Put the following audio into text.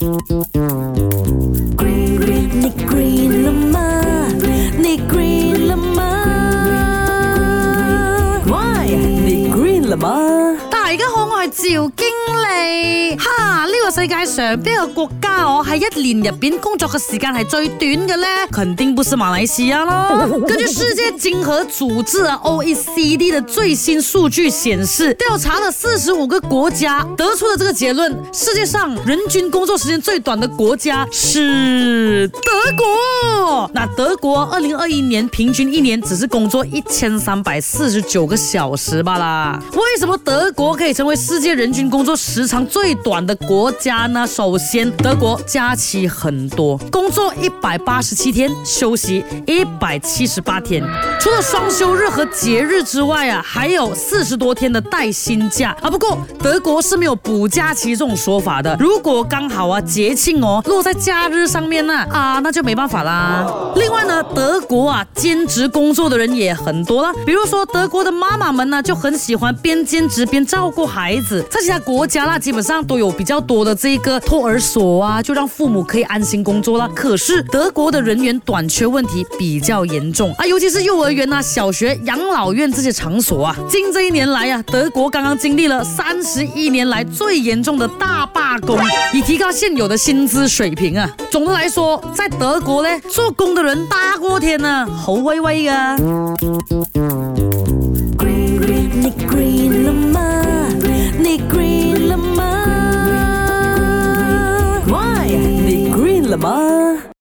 Green, green, này green là ma Này green là ma Why? 你 green 世界上边个国家哦系一年入边工作嘅时间系最短嘅咧？肯定不是马来西亚咯。根据世界经合组织 （OECD） 的最新数据显示，调查了四十五个国家，得出的这个结论：世界上人均工作时间最短的国家是德国。那德国二零二一年平均一年只是工作一千三百四十九个小时罢啦？为什么德国可以成为世界人均工作时长最短的国？家呢？首先，德国假期很多，工作一百八十七天，休息一百七十八天，除了双休日和节日之外啊，还有四十多天的带薪假啊。不过，德国是没有补假期这种说法的。如果刚好啊，节庆哦落在假日上面呢啊，那就没办法啦。另外。德国啊，兼职工作的人也很多了。比如说，德国的妈妈们呢，就很喜欢边兼职边照顾孩子。在其他国家，那基本上都有比较多的这一个托儿所啊，就让父母可以安心工作啦。可是，德国的人员短缺问题比较严重啊，尤其是幼儿园啊、小学、养老院这些场所啊。近这一年来呀，德国刚刚经历了三十一年来最严重的大罢工，以提高现有的薪资水平啊。总的来说，在德国呢，做工的人大。锅贴啊好威威啊你你